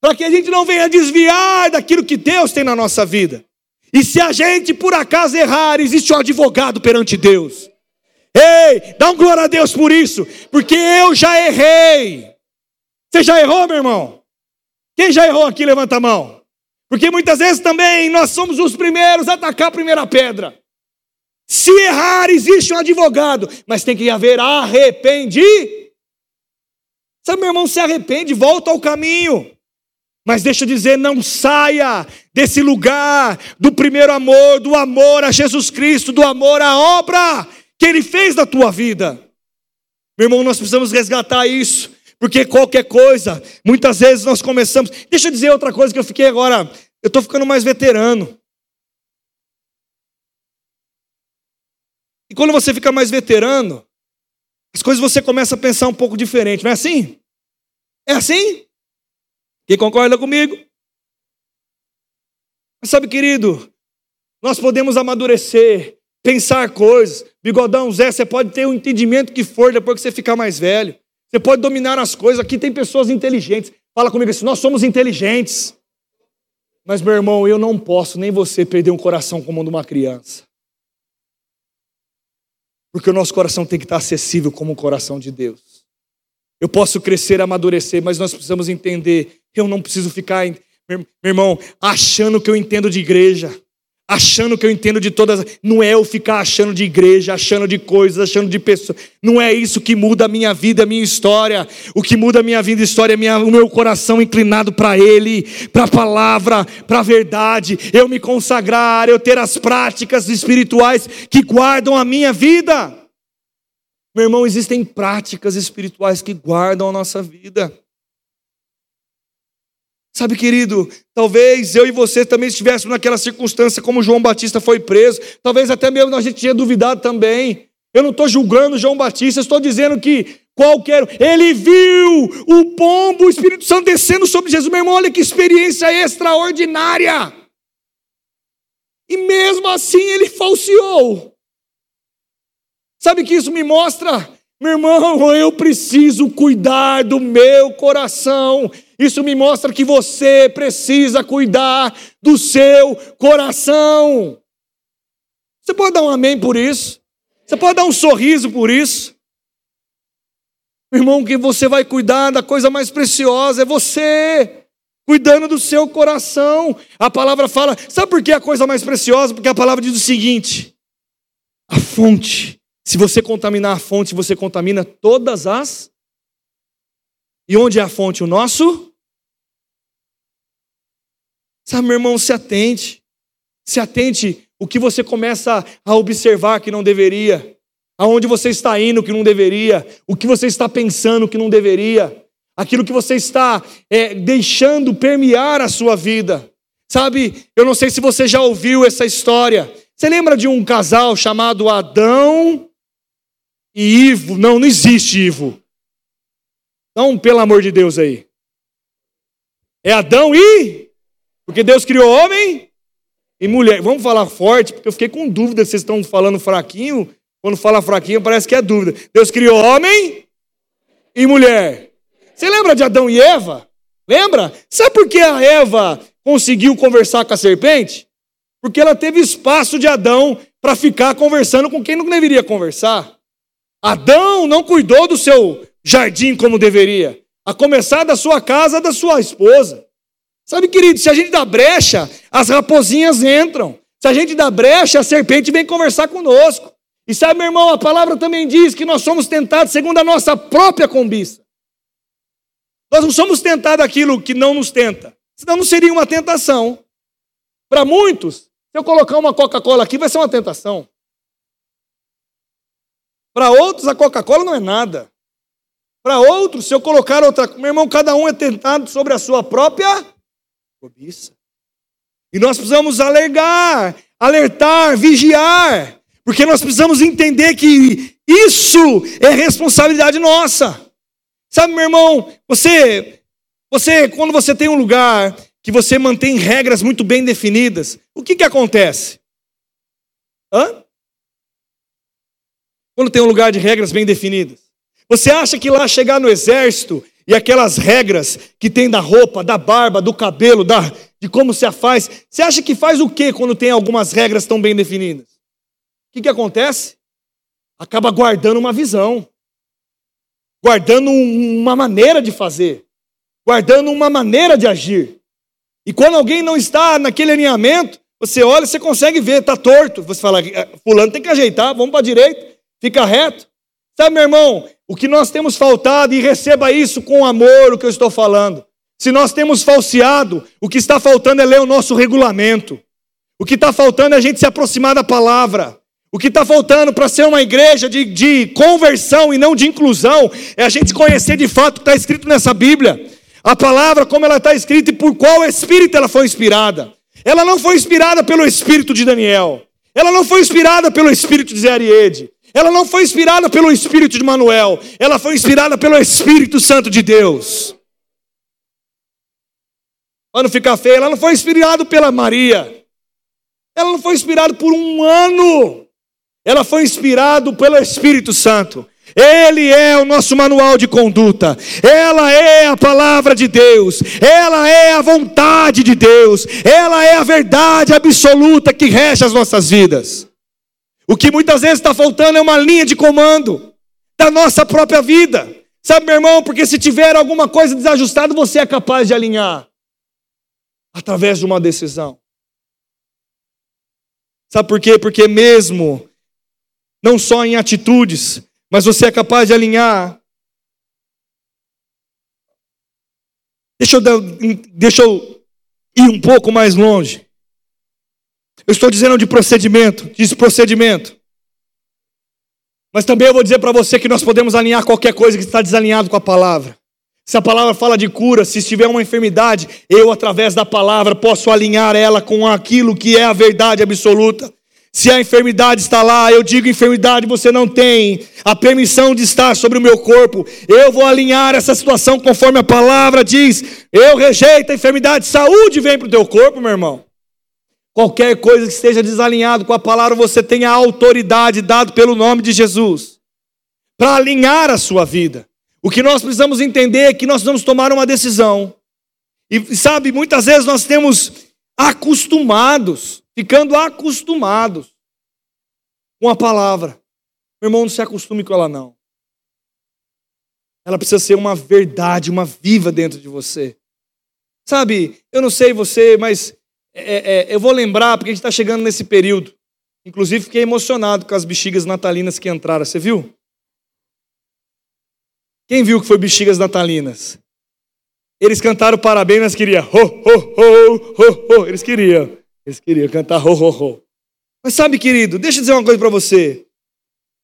Para que a gente não venha desviar daquilo que Deus tem na nossa vida. E se a gente por acaso errar, existe um advogado perante Deus. Ei, dá um glória a Deus por isso, porque eu já errei. Você já errou, meu irmão? Quem já errou aqui, levanta a mão. Porque muitas vezes também nós somos os primeiros a atacar a primeira pedra. Se errar, existe um advogado, mas tem que haver arrependimento. Sabe, meu irmão, se arrepende, volta ao caminho. Mas deixa eu dizer, não saia desse lugar do primeiro amor, do amor a Jesus Cristo, do amor à obra que Ele fez na tua vida. Meu irmão, nós precisamos resgatar isso, porque qualquer coisa, muitas vezes nós começamos. Deixa eu dizer outra coisa que eu fiquei agora, eu estou ficando mais veterano. E quando você fica mais veterano, as coisas você começa a pensar um pouco diferente, não é assim? É assim? Quem concorda comigo? Mas sabe, querido, nós podemos amadurecer, pensar coisas. Bigodão, Zé, você pode ter o entendimento que for depois que você ficar mais velho. Você pode dominar as coisas. Aqui tem pessoas inteligentes. Fala comigo assim: nós somos inteligentes. Mas, meu irmão, eu não posso, nem você, perder um coração como o de uma criança. Porque o nosso coração tem que estar acessível como o coração de Deus. Eu posso crescer, amadurecer, mas nós precisamos entender. Eu não preciso ficar, meu irmão, achando que eu entendo de igreja achando que eu entendo de todas. Não é eu ficar achando de igreja, achando de coisas, achando de pessoas. Não é isso que muda a minha vida, a minha história. O que muda a minha vida e história é minha, o meu coração inclinado para Ele, para a palavra, para a verdade. Eu me consagrar, eu ter as práticas espirituais que guardam a minha vida. Meu irmão, existem práticas espirituais que guardam a nossa vida. Sabe, querido, talvez eu e você também estivéssemos naquela circunstância como João Batista foi preso, talvez até mesmo a gente tinha duvidado também. Eu não estou julgando João Batista, estou dizendo que qualquer. Ele viu o pombo, o Espírito Santo descendo sobre Jesus. Meu irmão, olha que experiência extraordinária. E mesmo assim ele falseou. Sabe o que isso me mostra? Meu irmão, eu preciso cuidar do meu coração. Isso me mostra que você precisa cuidar do seu coração. Você pode dar um amém por isso? Você pode dar um sorriso por isso? Irmão, que você vai cuidar da coisa mais preciosa é você. cuidando do seu coração. A palavra fala, sabe por que a coisa mais preciosa? Porque a palavra diz o seguinte: a fonte. Se você contaminar a fonte, você contamina todas as. E onde é a fonte? O nosso? Sabe, meu irmão, se atente. Se atente o que você começa a observar que não deveria. Aonde você está indo que não deveria. O que você está pensando que não deveria. Aquilo que você está é, deixando permear a sua vida. Sabe, eu não sei se você já ouviu essa história. Você lembra de um casal chamado Adão e Ivo? Não, não existe Ivo. Então, pelo amor de Deus aí. É Adão e? Porque Deus criou homem e mulher. Vamos falar forte, porque eu fiquei com dúvida se vocês estão falando fraquinho. Quando fala fraquinho, parece que é dúvida. Deus criou homem e mulher. Você lembra de Adão e Eva? Lembra? Sabe por que a Eva conseguiu conversar com a serpente? Porque ela teve espaço de Adão para ficar conversando com quem não deveria conversar. Adão não cuidou do seu jardim como deveria, a começar da sua casa, da sua esposa. Sabe, querido, se a gente dá brecha, as raposinhas entram. Se a gente dá brecha, a serpente vem conversar conosco. E sabe, meu irmão, a palavra também diz que nós somos tentados segundo a nossa própria cobiça. Nós não somos tentados aquilo que não nos tenta. Senão não seria uma tentação. Para muitos, se eu colocar uma Coca-Cola aqui, vai ser uma tentação. Para outros, a Coca-Cola não é nada. Para outros, se eu colocar outra. Meu irmão, cada um é tentado sobre a sua própria cobiça. E nós precisamos alergar, alertar, vigiar. Porque nós precisamos entender que isso é responsabilidade nossa. Sabe, meu irmão, você, você, quando você tem um lugar que você mantém regras muito bem definidas, o que, que acontece? Hã? Quando tem um lugar de regras bem definidas. Você acha que lá chegar no exército e aquelas regras que tem da roupa, da barba, do cabelo, da, de como se faz, você acha que faz o que quando tem algumas regras tão bem definidas? O que, que acontece? Acaba guardando uma visão, guardando uma maneira de fazer, guardando uma maneira de agir. E quando alguém não está naquele alinhamento, você olha você consegue ver, está torto. Você fala, é, fulano tem que ajeitar, vamos para a direita, fica reto. Sabe, meu irmão, o que nós temos faltado, e receba isso com amor, o que eu estou falando. Se nós temos falseado, o que está faltando é ler o nosso regulamento. O que está faltando é a gente se aproximar da palavra. O que está faltando para ser uma igreja de, de conversão e não de inclusão é a gente conhecer de fato o que está escrito nessa Bíblia. A palavra, como ela está escrita e por qual espírito ela foi inspirada. Ela não foi inspirada pelo espírito de Daniel. Ela não foi inspirada pelo espírito de Zeriede. Ela não foi inspirada pelo espírito de Manuel. Ela foi inspirada pelo Espírito Santo de Deus. Para não ficar feio, ela não foi inspirada pela Maria. Ela não foi inspirada por um ano. Ela foi inspirada pelo Espírito Santo. Ele é o nosso manual de conduta, ela é a palavra de Deus, ela é a vontade de Deus, ela é a verdade absoluta que rege as nossas vidas. O que muitas vezes está faltando é uma linha de comando da nossa própria vida. Sabe, meu irmão, porque se tiver alguma coisa desajustada, você é capaz de alinhar através de uma decisão. Sabe por quê? Porque mesmo não só em atitudes, mas você é capaz de alinhar. Deixa eu, deixa eu ir um pouco mais longe. Eu estou dizendo de procedimento, diz procedimento. Mas também eu vou dizer para você que nós podemos alinhar qualquer coisa que está desalinhado com a palavra. Se a palavra fala de cura, se estiver uma enfermidade, eu, através da palavra, posso alinhar ela com aquilo que é a verdade absoluta. Se a enfermidade está lá, eu digo: enfermidade, você não tem a permissão de estar sobre o meu corpo. Eu vou alinhar essa situação conforme a palavra diz. Eu rejeito a enfermidade, saúde vem para o teu corpo, meu irmão. Qualquer coisa que esteja desalinhado com a palavra, você tem a autoridade dada pelo nome de Jesus para alinhar a sua vida. O que nós precisamos entender é que nós vamos tomar uma decisão. E sabe, muitas vezes nós temos acostumados ficando acostumados com a palavra. Meu irmão, não se acostume com ela, não. Ela precisa ser uma verdade, uma viva dentro de você. Sabe, eu não sei você, mas é, é, eu vou lembrar, porque a gente está chegando nesse período. Inclusive, fiquei emocionado com as bexigas natalinas que entraram. Você viu? Quem viu que foi bexigas natalinas? Eles cantaram parabéns, mas queriam ho, ho, ho, ho, ho. Eles queriam. Eles queriam cantar ho, ho, ho. Mas sabe, querido, deixa eu dizer uma coisa para você.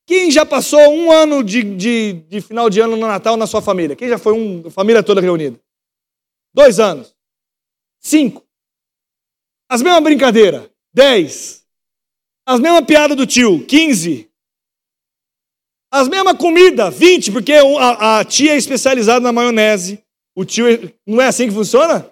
Quem já passou um ano de, de, de, final de ano no Natal na sua família? Quem já foi um, família toda reunida? Dois anos. Cinco. As mesmas brincadeiras. Dez. As mesmas piadas do tio. Quinze. As mesmas comidas. Vinte, porque a, a tia é especializada na maionese. O tio. É... Não é assim que funciona?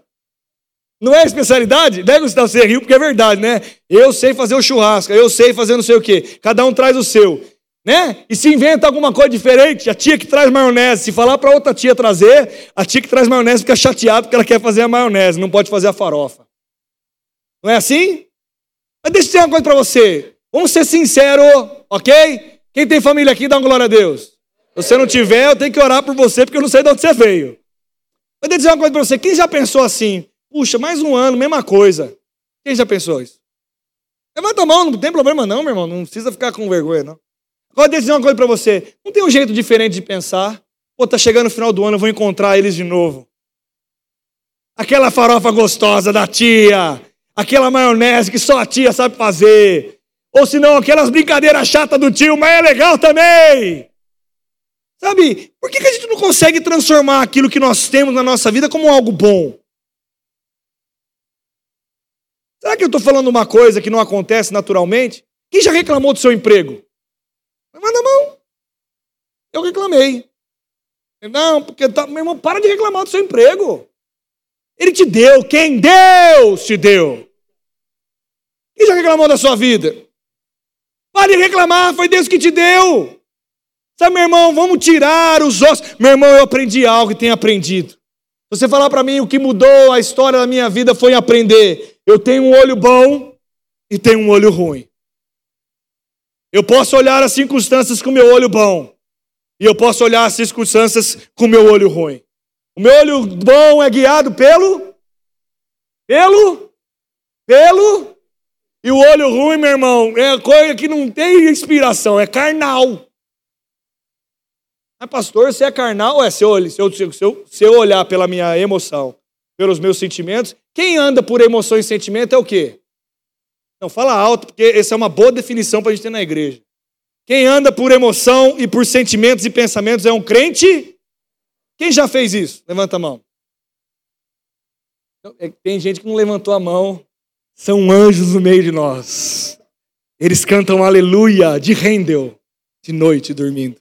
Não é especialidade? Deve Gustavo, você riu porque é verdade, né? Eu sei fazer o churrasco, eu sei fazer não sei o quê. Cada um traz o seu. Né? E se inventa alguma coisa diferente, a tia que traz maionese, se falar para outra tia trazer, a tia que traz maionese fica chateada porque ela quer fazer a maionese, não pode fazer a farofa. Não é assim? Mas deixa eu dizer uma coisa para você. Vamos ser sinceros, ok? Quem tem família aqui, dá uma glória a Deus. Se você não tiver, eu tenho que orar por você porque eu não sei de onde você veio. Mas deixa eu dizer uma coisa para você. Quem já pensou assim? Puxa, mais um ano, mesma coisa. Quem já pensou isso? Levanta a mão, não tem problema não, meu irmão. Não precisa ficar com vergonha, não. Agora, deixa eu dizer uma coisa para você. Não tem um jeito diferente de pensar? Pô, tá chegando o final do ano, eu vou encontrar eles de novo. Aquela farofa gostosa da tia. Aquela maionese que só a tia sabe fazer. Ou se não, aquelas brincadeiras chatas do tio, mas é legal também. Sabe, por que, que a gente não consegue transformar aquilo que nós temos na nossa vida como algo bom? Será que eu estou falando uma coisa que não acontece naturalmente? Quem já reclamou do seu emprego? Manda a mão. Eu reclamei. Não, porque tá... meu irmão, para de reclamar do seu emprego. Ele te deu, quem Deus te deu. Quem já reclamou da sua vida? Pare de reclamar, foi Deus que te deu. Sabe, meu irmão, vamos tirar os ossos. Meu irmão, eu aprendi algo e tenho aprendido. Você falar para mim o que mudou a história da minha vida foi aprender. Eu tenho um olho bom e tenho um olho ruim. Eu posso olhar as circunstâncias com meu olho bom e eu posso olhar as circunstâncias com meu olho ruim. O meu olho bom é guiado pelo pelo pelo e o olho ruim, meu irmão, é coisa que não tem inspiração, é carnal. Mas, pastor, você é carnal? É, se eu, se, eu, se, eu, se eu olhar pela minha emoção, pelos meus sentimentos, quem anda por emoção e sentimento é o quê? Não, fala alto, porque essa é uma boa definição para a gente ter na igreja. Quem anda por emoção e por sentimentos e pensamentos é um crente? Quem já fez isso? Levanta a mão. É, tem gente que não levantou a mão. São anjos no meio de nós. Eles cantam aleluia de Rendel, de noite dormindo.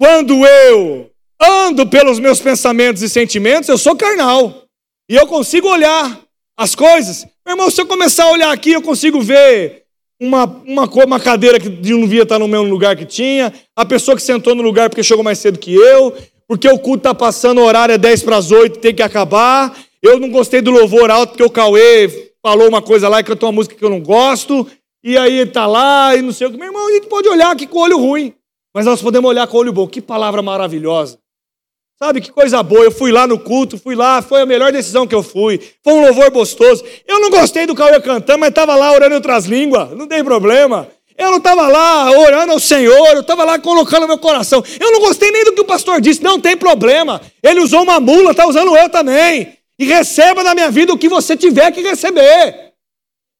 Quando eu ando pelos meus pensamentos e sentimentos, eu sou carnal. E eu consigo olhar as coisas. Meu irmão, se eu começar a olhar aqui, eu consigo ver uma, uma, uma cadeira que não devia estar no mesmo lugar que tinha, a pessoa que sentou no lugar porque chegou mais cedo que eu, porque o culto está passando, o horário é 10 para as 8, tem que acabar. Eu não gostei do louvor alto porque o Cauê falou uma coisa lá e cantou uma música que eu não gosto, e aí está lá e não sei o que. Meu irmão, a gente pode olhar aqui com o olho ruim. Mas nós podemos olhar com o olho bom. Que palavra maravilhosa. Sabe que coisa boa. Eu fui lá no culto, fui lá, foi a melhor decisão que eu fui. Foi um louvor gostoso. Eu não gostei do Cauê cantando, mas estava lá orando em outras línguas. Não tem problema. Eu não estava lá orando ao Senhor, eu estava lá colocando meu coração. Eu não gostei nem do que o pastor disse, não tem problema. Ele usou uma mula, está usando eu também. E receba na minha vida o que você tiver que receber.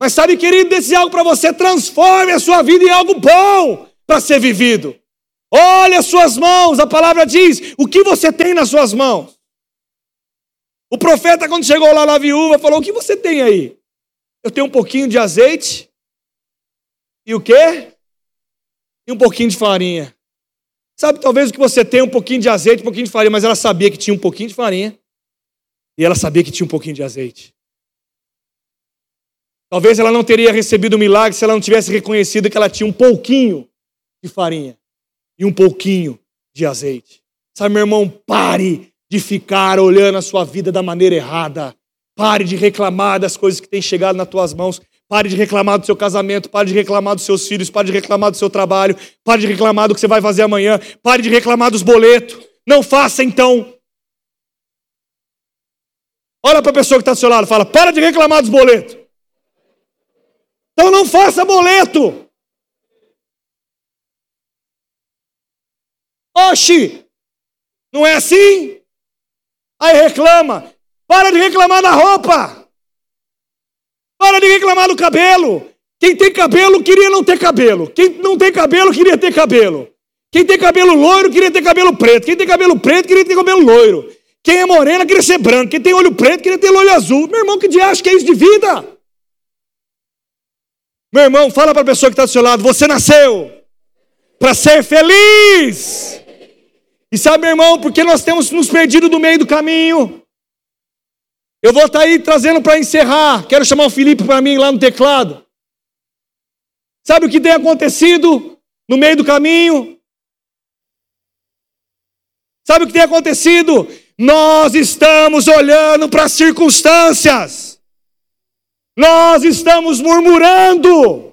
Mas sabe, querido, desse algo para você, transforme a sua vida em algo bom para ser vivido. Olha as suas mãos, a palavra diz: o que você tem nas suas mãos? O profeta, quando chegou lá na viúva, falou: O que você tem aí? Eu tenho um pouquinho de azeite. E o quê? E um pouquinho de farinha. Sabe, talvez o que você tem um pouquinho de azeite, um pouquinho de farinha, mas ela sabia que tinha um pouquinho de farinha. E ela sabia que tinha um pouquinho de azeite. Talvez ela não teria recebido o milagre se ela não tivesse reconhecido que ela tinha um pouquinho de farinha e um pouquinho de azeite. Sabe, meu irmão, pare de ficar olhando a sua vida da maneira errada. Pare de reclamar das coisas que têm chegado nas tuas mãos. Pare de reclamar do seu casamento, pare de reclamar dos seus filhos, pare de reclamar do seu trabalho, pare de reclamar do que você vai fazer amanhã, pare de reclamar dos boletos. Não faça então. Olha para a pessoa que está do seu lado, fala: para de reclamar dos boletos. Então não faça boleto. Oxi, não é assim? Aí reclama. Para de reclamar da roupa. Para de reclamar do cabelo. Quem tem cabelo queria não ter cabelo. Quem não tem cabelo queria ter cabelo. Quem tem cabelo loiro queria ter cabelo preto. Quem tem cabelo preto queria ter cabelo loiro. Quem é morena queria ser branco. Quem tem olho preto queria ter olho azul. Meu irmão, que dia acha que é isso de vida? Meu irmão, fala para a pessoa que está do seu lado: você nasceu para ser feliz. E sabe, meu irmão, porque nós temos nos perdido do meio do caminho. Eu vou estar tá aí trazendo para encerrar. Quero chamar o Felipe para mim lá no teclado. Sabe o que tem acontecido no meio do caminho? Sabe o que tem acontecido? Nós estamos olhando para as circunstâncias. Nós estamos murmurando.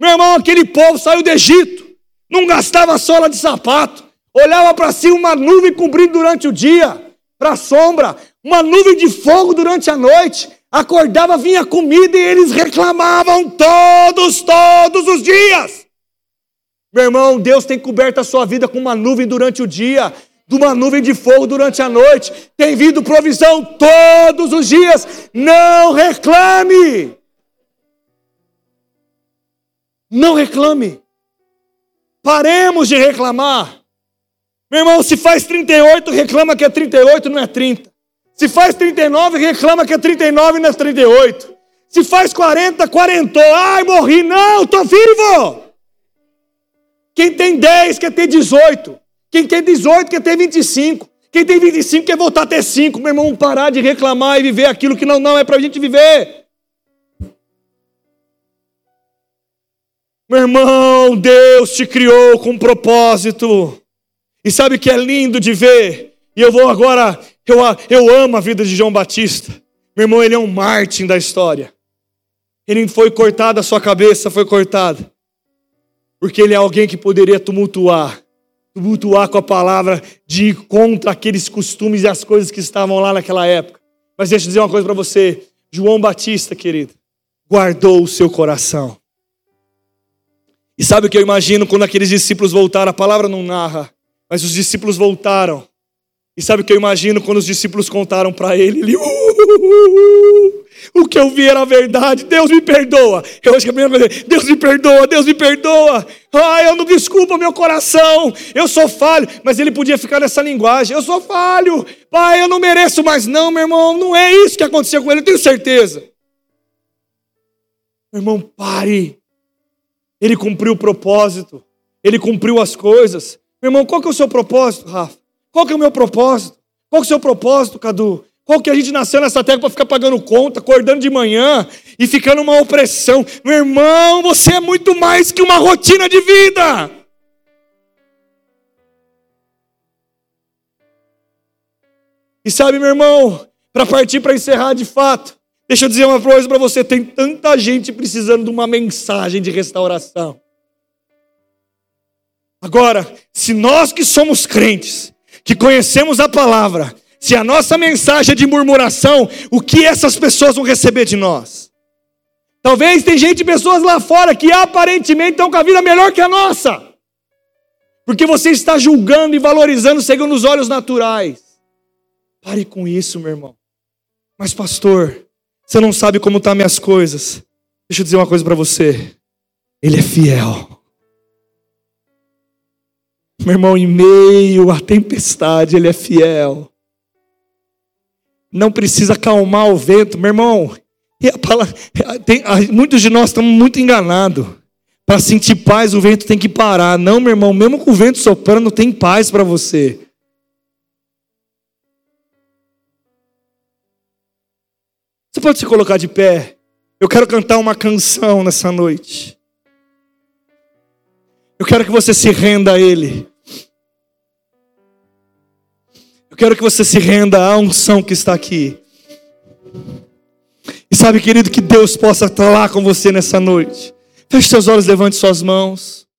Meu irmão, aquele povo saiu do Egito, não gastava sola de sapato, olhava para si uma nuvem cobrindo durante o dia, para a sombra, uma nuvem de fogo durante a noite. Acordava, vinha comida e eles reclamavam todos, todos os dias. Meu irmão, Deus tem coberto a sua vida com uma nuvem durante o dia, de uma nuvem de fogo durante a noite. Tem vindo provisão todos os dias. Não reclame. Não reclame. Paremos de reclamar. Meu irmão, se faz 38, reclama que é 38, não é 30. Se faz 39, reclama que é 39 não é 38. Se faz 40, 40. Ai, morri. Não, tô vivo. Quem tem 10 quer ter 18. Quem tem 18 quer ter 25. Quem tem 25 quer voltar a ter 5. Meu irmão, parar de reclamar e viver aquilo que não, não é para a gente viver. Meu irmão, Deus te criou com um propósito. E sabe o que é lindo de ver? E eu vou agora eu, eu amo a vida de João Batista. Meu irmão, ele é um Martin da história. Ele foi cortado, a sua cabeça foi cortada. Porque ele é alguém que poderia tumultuar tumultuar com a palavra de ir contra aqueles costumes e as coisas que estavam lá naquela época. Mas deixa eu dizer uma coisa para você. João Batista, querido, guardou o seu coração. E sabe o que eu imagino quando aqueles discípulos voltaram? A palavra não narra, mas os discípulos voltaram. E sabe o que eu imagino quando os discípulos contaram para ele? Ele, uh, o que eu vi era verdade, Deus me perdoa. Eu acho que a primeira coisa, Deus me perdoa, Deus me perdoa. Ah, eu não desculpa meu coração, eu sou falho. Mas ele podia ficar nessa linguagem, eu sou falho, pai, eu não mereço mais. Não, meu irmão, não é isso que aconteceu com ele, eu tenho certeza. Meu irmão, pare. Ele cumpriu o propósito, ele cumpriu as coisas. Meu irmão, qual que é o seu propósito, Rafa? Qual que é o meu propósito? Qual que é o seu propósito, Cadu? Qual que a gente nasceu nessa terra para ficar pagando conta, acordando de manhã e ficando uma opressão? Meu irmão, você é muito mais que uma rotina de vida. E sabe, meu irmão, para partir para encerrar de fato, deixa eu dizer uma coisa para você: tem tanta gente precisando de uma mensagem de restauração. Agora, se nós que somos crentes, que conhecemos a palavra, se a nossa mensagem é de murmuração, o que essas pessoas vão receber de nós? Talvez tem gente, pessoas lá fora que aparentemente estão com a vida melhor que a nossa. Porque você está julgando e valorizando segundo os olhos naturais. Pare com isso, meu irmão. Mas pastor, você não sabe como estão tá minhas coisas. Deixa eu dizer uma coisa para você. Ele é fiel. Meu irmão, em meio à tempestade, Ele é fiel. Não precisa acalmar o vento, meu irmão. Palavra, tem, muitos de nós estamos muito enganados. Para sentir paz, o vento tem que parar. Não, meu irmão, mesmo com o vento soprando, tem paz para você. Você pode se colocar de pé? Eu quero cantar uma canção nessa noite. Eu quero que você se renda a Ele. Quero que você se renda à unção que está aqui. E sabe, querido, que Deus possa estar lá com você nessa noite. Feche seus olhos, levante suas mãos.